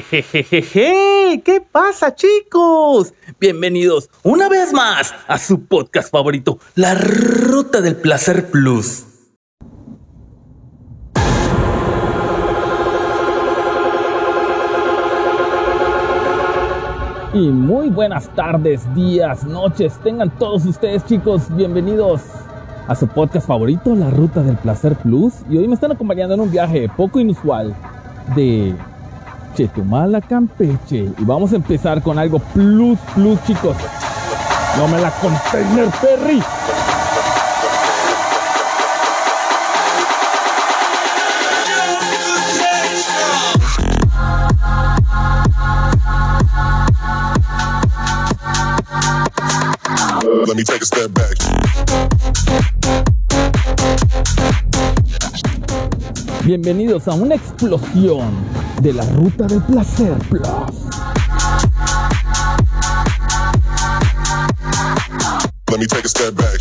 Jejejeje, ¿qué pasa chicos? Bienvenidos una vez más a su podcast favorito, La Ruta del Placer Plus. Y muy buenas tardes, días, noches, tengan todos ustedes chicos, bienvenidos a su podcast favorito, La Ruta del Placer Plus. Y hoy me están acompañando en un viaje poco inusual de Chetumal a Campeche. Y vamos a empezar con algo plus, plus, chicos. No me la container Perry. Let me take a step back. Bienvenidos a una explosión de la ruta del placer plus. Let me take a step back.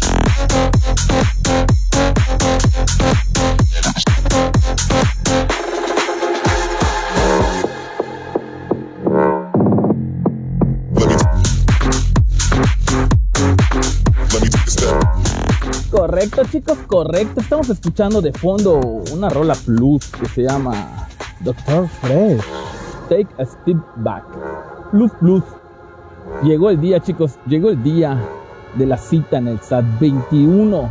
Let me, let me take a step. Correcto, chicos, correcto. Estamos escuchando de fondo una rola plus que se llama Doctor Fresh. Take a step back. Plus, plus. Llegó el día, chicos. Llegó el día de la cita en el SAT 21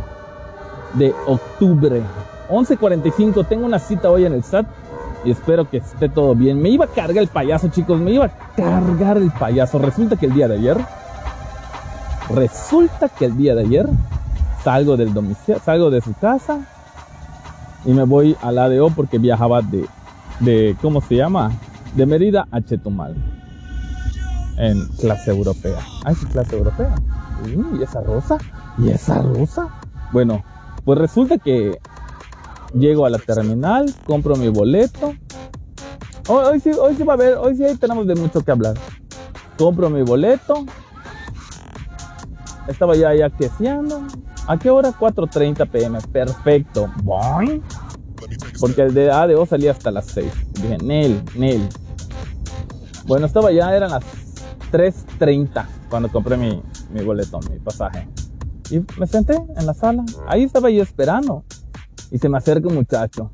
de octubre. 11:45. Tengo una cita hoy en el SAT y espero que esté todo bien. Me iba a cargar el payaso, chicos. Me iba a cargar el payaso. Resulta que el día de ayer. Resulta que el día de ayer salgo del domicilio, salgo de su casa y me voy al ADO porque viajaba de, de, ¿cómo se llama? De Mérida a Chetumal. En clase europea. Ah, sí, clase europea. ¿Y esa rosa? ¿Y esa rosa? Bueno, pues resulta que llego a la terminal, compro mi boleto. Hoy, hoy sí, hoy sí va a haber, hoy sí tenemos de mucho que hablar. Compro mi boleto. Estaba ya ya queseando. ¿A qué hora? 4.30 pm. Perfecto. Boing. Porque el de ADO salía hasta las 6. Dije, Nel, Nel. Bueno, estaba ya, eran las 3.30 cuando compré mi, mi boleto, mi pasaje. Y me senté en la sala. Ahí estaba yo esperando. Y se me acerca un muchacho.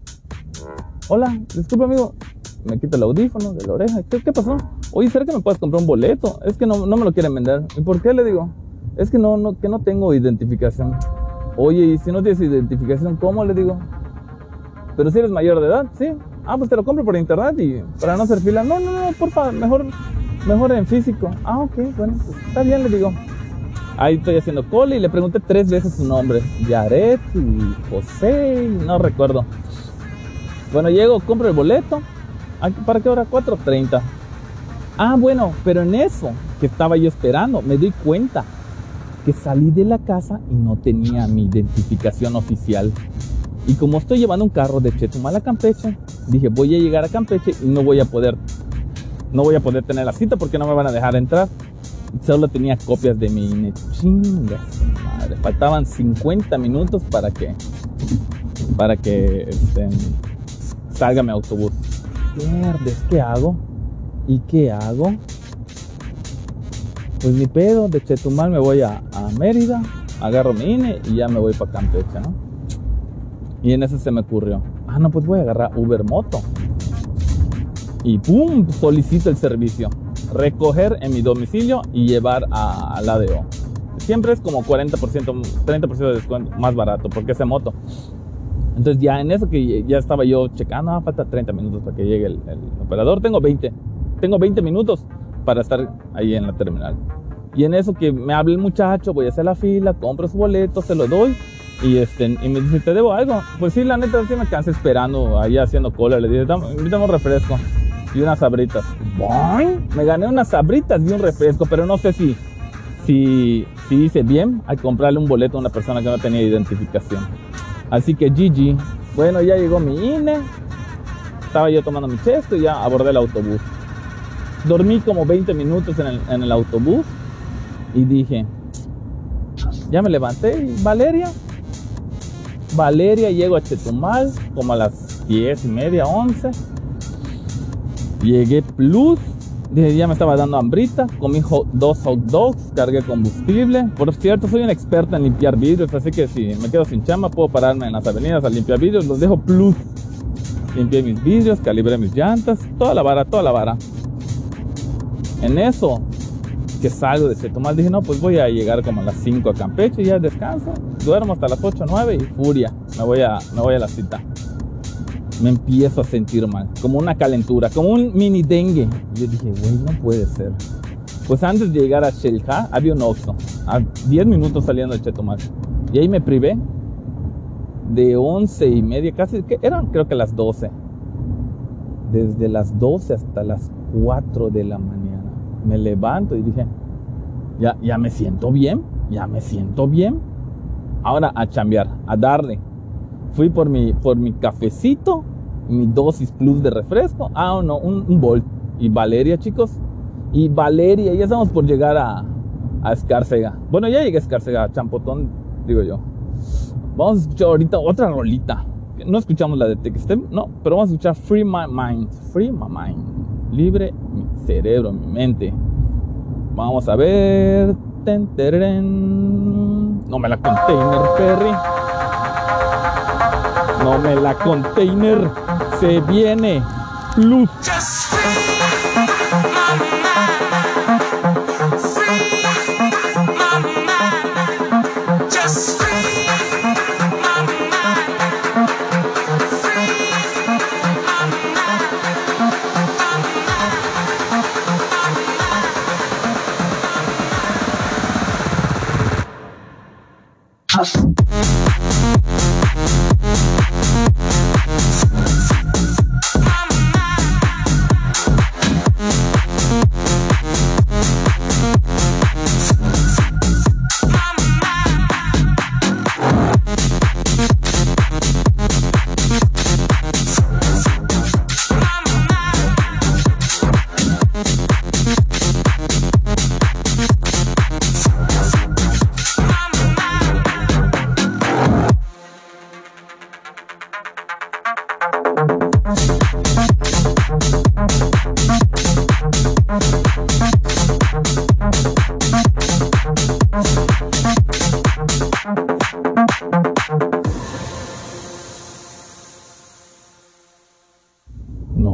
Hola, disculpe amigo. Me quita el audífono de la oreja. ¿Qué, qué pasó? Oye, ¿será que me puedes comprar un boleto? Es que no, no me lo quieren vender. ¿Y por qué le digo? Es que no, no, que no tengo identificación. Oye, y si no tienes identificación, ¿cómo le digo? Pero si eres mayor de edad, sí. Ah, pues te lo compro por internet y para no hacer fila. No, no, no, por favor, mejor, mejor en físico. Ah, ok, bueno, pues, está bien, le digo. Ahí estoy haciendo cola y le pregunté tres veces su nombre. Yaret y José, y no recuerdo. Bueno, llego, compro el boleto. ¿A qué- ¿Para qué hora? 4.30. Ah, bueno, pero en eso que estaba yo esperando, me doy cuenta que salí de la casa y no tenía mi identificación oficial. Y como estoy llevando un carro de Chetumal a Campeche, dije, voy a llegar a Campeche y no voy a poder no voy a poder tener la cita porque no me van a dejar entrar. Solo tenía copias de mi INE. Chinga su madre. Faltaban 50 minutos para que para que este, salga mi autobús. ¿qué hago? ¿Y qué hago? Pues ni pedo, de Chetumal me voy a, a Mérida, agarro mi INE y ya me voy para Campeche, ¿no? Y en eso se me ocurrió, ah, no, pues voy a agarrar Uber Moto. Y ¡pum! Solicito el servicio. Recoger en mi domicilio y llevar a- al ADO. Siempre es como 40%, 30% de descuento más barato porque es de moto. Entonces ya en eso que ya estaba yo checando, ah, falta 30 minutos para que llegue el, el operador. Tengo 20. Tengo 20 minutos para estar ahí en la terminal. Y en eso que me habla el muchacho, voy a hacer la fila, compro su boleto, se lo doy. Y, este, y me dice, ¿te debo algo? Pues sí, la neta, sí me cansé esperando ahí haciendo cola. Le dije, "Dame- invítame un refresco y unas sabritas. ¡Boing! Me gané unas sabritas y un refresco, pero no sé si, si, si hice bien al comprarle un boleto a una persona que no tenía identificación. Así que GG. Bueno, ya llegó mi INE. Estaba yo tomando mi chesto y ya abordé el autobús. Dormí como 20 minutos en el, en el autobús y dije, ya me levanté Valeria. Valeria llego a Chetumal como a las 10 y media, 11. Llegué plus. Dije, ya me estaba dando hambrita. Comí dos hot dogs. Cargué combustible. Por cierto, soy un experto en limpiar vidrios. Así que si me quedo sin chamba, puedo pararme en las avenidas a limpiar vidrios. Los dejo plus. Limpié mis vidrios, calibré mis llantas. Toda la vara, toda la vara. En eso, que salgo de Chetumal, dije, no, pues voy a llegar como a las 5 a Campeche ya descanso. Duermo hasta las 8 o 9 y furia. Me voy a, me voy a la cita me empiezo a sentir mal, como una calentura, como un mini dengue. Yo dije, güey, no puede ser. Pues antes de llegar a Shelja, había un Oxxo, a 10 minutos saliendo de Chetumal. Y ahí me privé de 11 y media, casi, que eran creo que las 12. Desde las 12 hasta las 4 de la mañana. Me levanto y dije, ya, ya me siento bien, ya me siento bien. Ahora a chambear, a darle. Fui por mi, por mi cafecito, mi dosis plus de refresco. Ah, no, un, un Volt. Y Valeria, chicos. Y Valeria, ya estamos por llegar a, a Escárcega. Bueno, ya llegué a Escárcega, Champotón, digo yo. Vamos a escuchar ahorita otra rolita. No escuchamos la de Textem, no, pero vamos a escuchar Free My Mind. Free My Mind. Libre mi cerebro, mi mente. Vamos a ver. No me la container, Perry. No me la container. Se viene. Plus.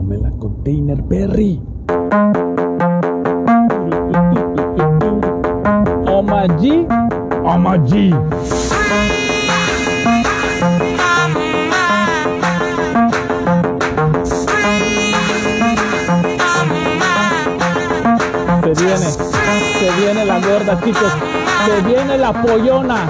No me la container, Perry. Oma G. Oma G. Se viene, se viene la gorda, chicos. Se viene la pollona.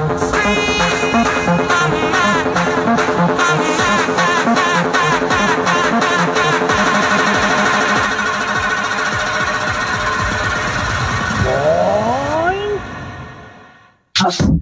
hustle.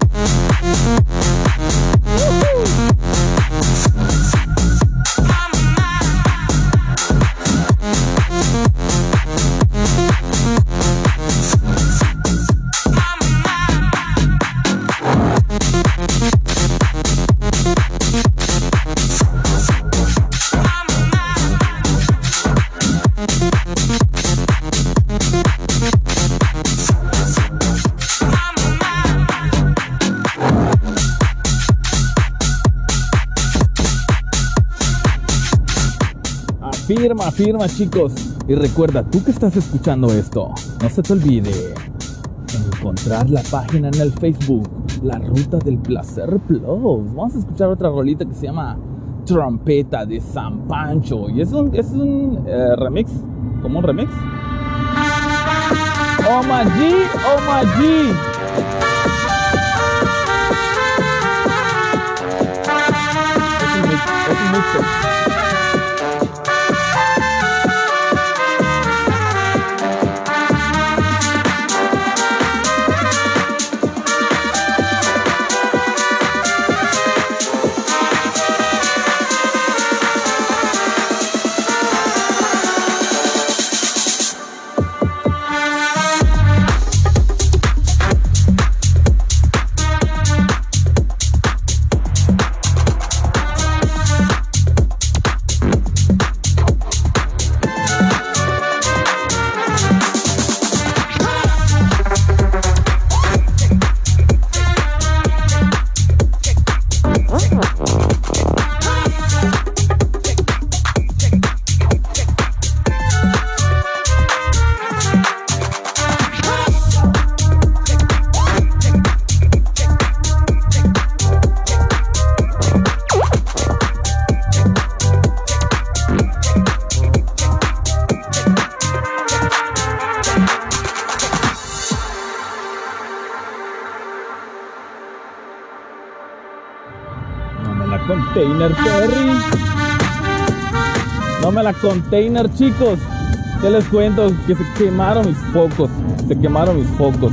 Afirma, afirma chicos. Y recuerda, tú que estás escuchando esto, no se te olvide encontrar la página en el Facebook, La Ruta del Placer Plus. Vamos a escuchar otra rolita que se llama Trompeta de San Pancho. Y es un, es un eh, remix, como un remix. Oh my G, oh my G. Perry. No me la container, chicos. ¿Qué les cuento? Que se quemaron mis focos. Se quemaron mis focos.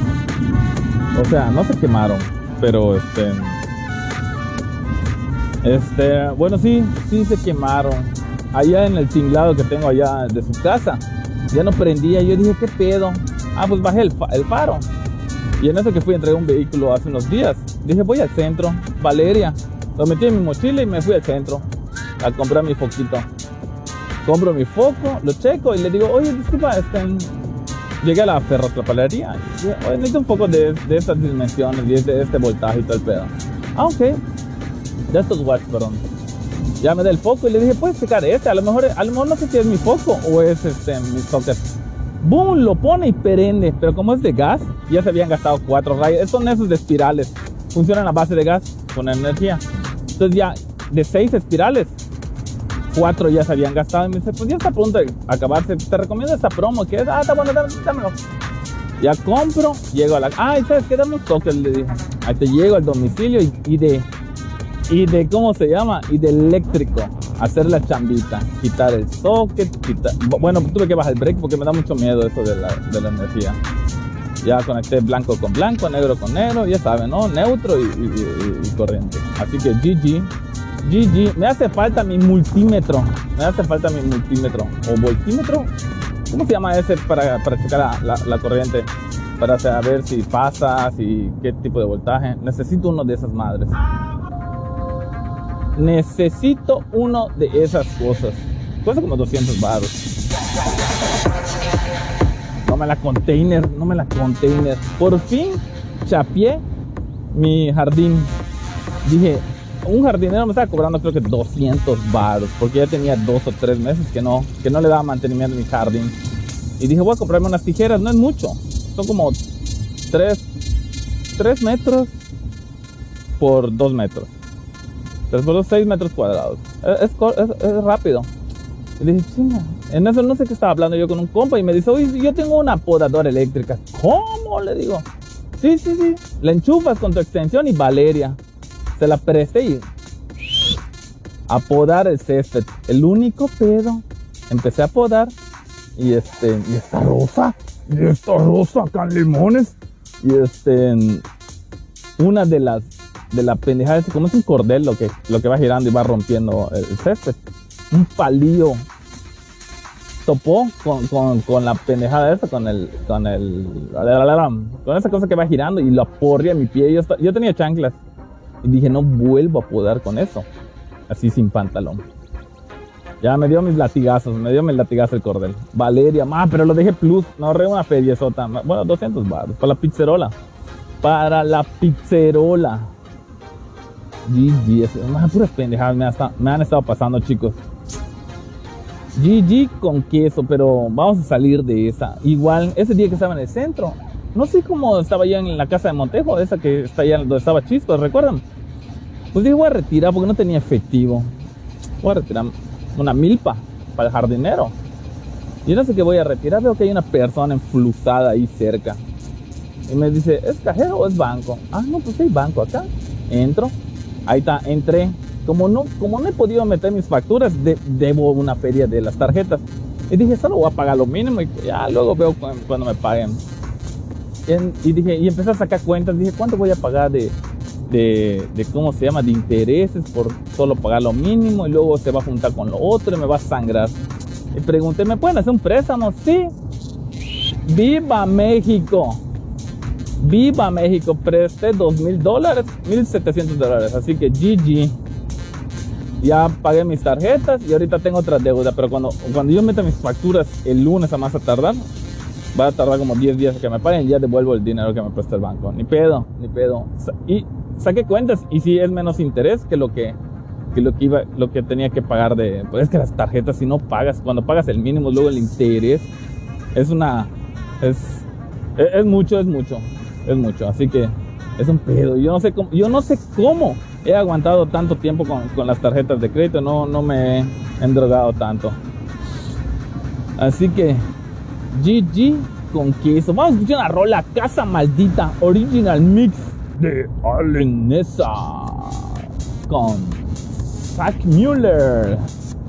O sea, no se quemaron, pero este. Este, bueno, sí, sí se quemaron. Allá en el tinglado que tengo allá de su casa, ya no prendía. Yo dije, ¿qué pedo? Ah, pues bajé el, el faro. Y en eso que fui a entregar un vehículo hace unos días, dije, voy al centro, Valeria. Lo metí en mi mochila y me fui al centro a comprar mi foquito. Compro mi foco, lo checo y le digo, oye, disculpa, este, llegué a la ferrotrapalería. y Oye, necesito un foco de, de estas dimensiones y de este voltaje y todo el pedo. Ah, ok. De estos watts, perdón. Ya me da el foco y le dije, puedes checar este. A lo mejor, a lo mejor no sé si es mi foco o es este, mi socket. Boom, lo pone y prende. Pero como es de gas, ya se habían gastado cuatro rayos. Son esos de espirales. Funcionan a base de gas con energía. Entonces ya de seis espirales, cuatro ya se habían gastado. Y me dice, pues ya está a punto de acabarse. Te recomiendo esta promo. que es? Ah, está bueno, dámelo. Ya compro, llego a la... Ah, ¿y ¿sabes qué? Dame un socket, le dije. Ahí te llego al domicilio y, de... Y de, ¿cómo se llama? Y de eléctrico. Hacer la chambita. Quitar el socket, quitar... Bueno, tuve que bajar el break porque me da mucho miedo eso de la energía. Ya conecté blanco con blanco, negro con negro, ya saben, ¿no? Neutro y, y- y- y corriente. Así que GG. GG. Me hace falta mi multímetro. Me hace falta mi multímetro. O voltímetro. ¿Cómo se llama ese para, para checar la, la- la corriente? Para saber si pasa, si qué tipo de voltaje. Necesito uno de esas madres. Necesito uno de esas cosas. Cuesta como 200 baros. No me la container, no me la container. Por fin chapié mi jardín. Dije, un jardinero me estaba cobrando creo que 200 baros, porque ya tenía dos o tres meses que no, que no le daba mantenimiento a mi jardín. Y dije, voy a comprarme unas tijeras, no es mucho, son como 3, 3 metros por 2 metros. 3 por 2, 6 metros cuadrados. Es, es es rápido. Y dije, chinga. En eso no sé qué estaba hablando yo con un compa y me dice, oye, yo tengo una podadora eléctrica. ¿Cómo? Le digo. Sí, sí, sí. La enchufas con tu extensión y Valeria. Se la presté y a podar el césped. El único pedo. Empecé a podar y este, y esta rosa, y esta rosa en limones. Y este, una de las, de la pendejada, como es un cordel lo que, lo que va girando y va rompiendo el césped. Un palillo topó con, con, con la pendejada esa, con el, con el, con esa cosa que va girando y lo aporrea mi pie. Yo, yo tenía chanclas y dije, no vuelvo a podar con eso, así sin pantalón. Ya me dio mis latigazos, me dio mis latigazos el cordel. Valeria, ma, pero lo dejé plus, me ahorré una ma, bueno, 200 baros, para la pizzerola. Para la pizzerola. GG, puras pendejadas me han estado pasando, chicos. GG con queso, pero vamos a salir de esa. Igual, ese día que estaba en el centro, no sé cómo estaba ya en la casa de Montejo, esa que está allá donde estaba Chisco, ¿recuerdan? Pues dije, voy a retirar porque no tenía efectivo. Voy a retirar una milpa para el jardinero. Y no sé qué voy a retirar, veo que hay una persona enflusada ahí cerca. Y me dice, ¿es cajero o es banco? Ah, no, pues hay banco acá. Entro, ahí está, entré. Como no, como no he podido meter mis facturas, de- debo una feria de las tarjetas. Y dije, solo voy a pagar lo mínimo y ya luego veo cu- cuando me paguen. En- y dije, y empecé a sacar cuentas, dije, ¿cuánto voy a pagar de, de, de cómo se llama, de intereses por solo pagar lo mínimo y luego se va a juntar con lo otro y me va a sangrar? Y pregunté, ¿me pueden hacer un préstamo? Sí. ¡Viva México! ¡Viva México! Presté dos mil dólares, mil setecientos dólares, así que GG. Ya pagué mis tarjetas y ahorita tengo otra deuda, pero cuando, cuando yo meta mis facturas el lunes a más a tardar, va a tardar como 10 días que me paguen y ya devuelvo el dinero que me prestó el banco. Ni pedo, ni pedo. Y saqué cuentas y sí es menos interés que lo que, que lo que iba, lo que tenía que pagar de, pues es que las tarjetas si no pagas, cuando pagas el mínimo, luego el interés, es una, es, es, es mucho, es mucho, es mucho. Así que es un pedo. Yo no sé cómo, yo no sé cómo he aguantado tanto tiempo con, con las tarjetas de crédito, no, no me he endrogado tanto. Así que GG con queso. Vamos a escuchar una rola Casa Maldita Original Mix de Allen Nessa con Zack Mueller.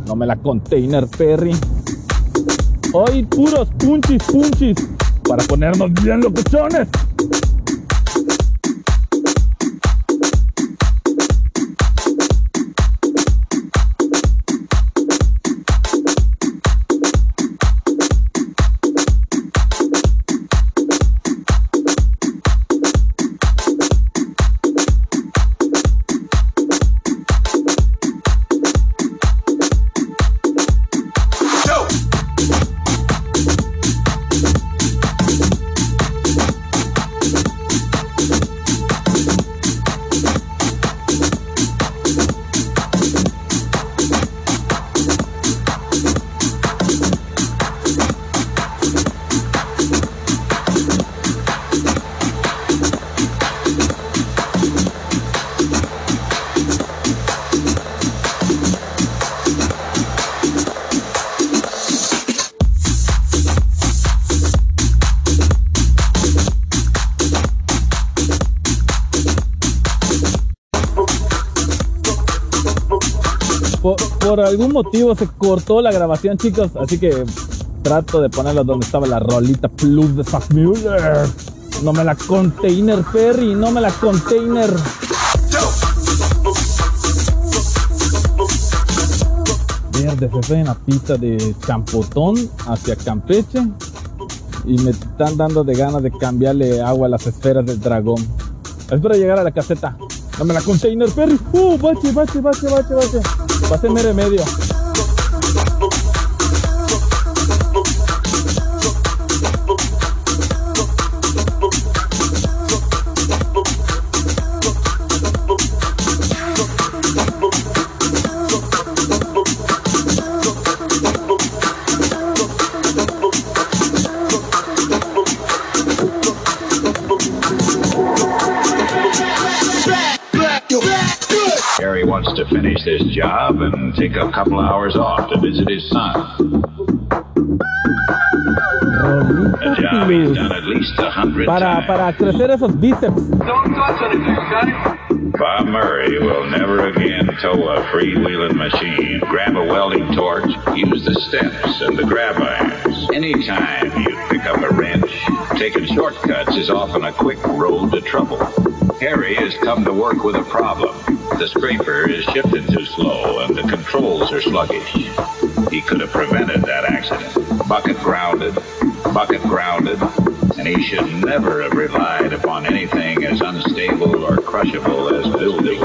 No me la container Perry. Hoy puros punchis, punchis. Para ponernos bien locuchones. Algún motivo se cortó la grabación, chicos. Así que trato de ponerla donde estaba la rolita plus de Zack Mueller. No me la container Perry, no me la container. Verde, se fue en la pista de Champotón hacia Campeche. Y me están dando de ganas de cambiarle agua a las esferas del dragón. Espero llegar a la caseta. Dame la container, Perry. Uh, bache, bache, bache, bache, bache. Pasé mere wants to finish this job and take a couple hours off to visit his son. A oh, job he's done at least a hundred Para, times. para crecer esos bíceps. Don't touch anything, okay? Bob Murray will never again tow a freewheeling machine, grab a welding torch, use the steps and the grab irons. Anytime you pick up a wrench, taking shortcuts is often a quick road to trouble. Harry has come to work with a problem. The scraper is shifting too slow and the controls are sluggish. He could have prevented that accident. Bucket grounded, bucket grounded, and he should never have relied upon anything as unstable or crushable as building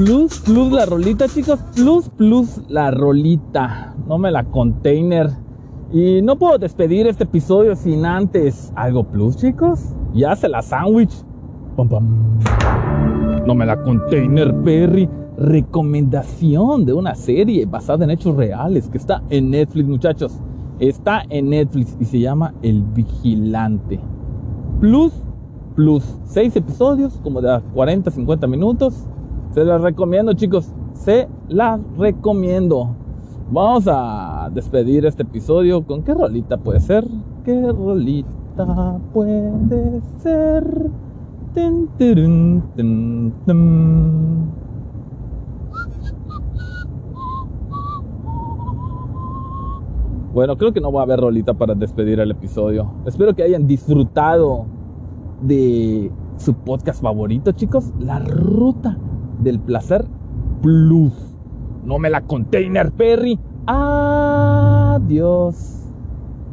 Plus, plus la rolita, chicos. Plus, plus la rolita. No me la container. Y no puedo despedir este episodio sin antes algo plus, chicos. Ya se la sándwich. No me la container, Perry. Recomendación de una serie basada en hechos reales que está en Netflix, muchachos. Está en Netflix y se llama El Vigilante. Plus, plus. Seis episodios, como de a 40, 50 minutos. Se las recomiendo, chicos. Se las recomiendo. Vamos a despedir este episodio con qué rolita puede ser. ¿Qué rolita puede ser? Bueno, creo que no va a haber rolita para despedir el episodio. Espero que hayan disfrutado de su podcast favorito, chicos. La ruta del placer plus. No me la container, Perry. Adiós.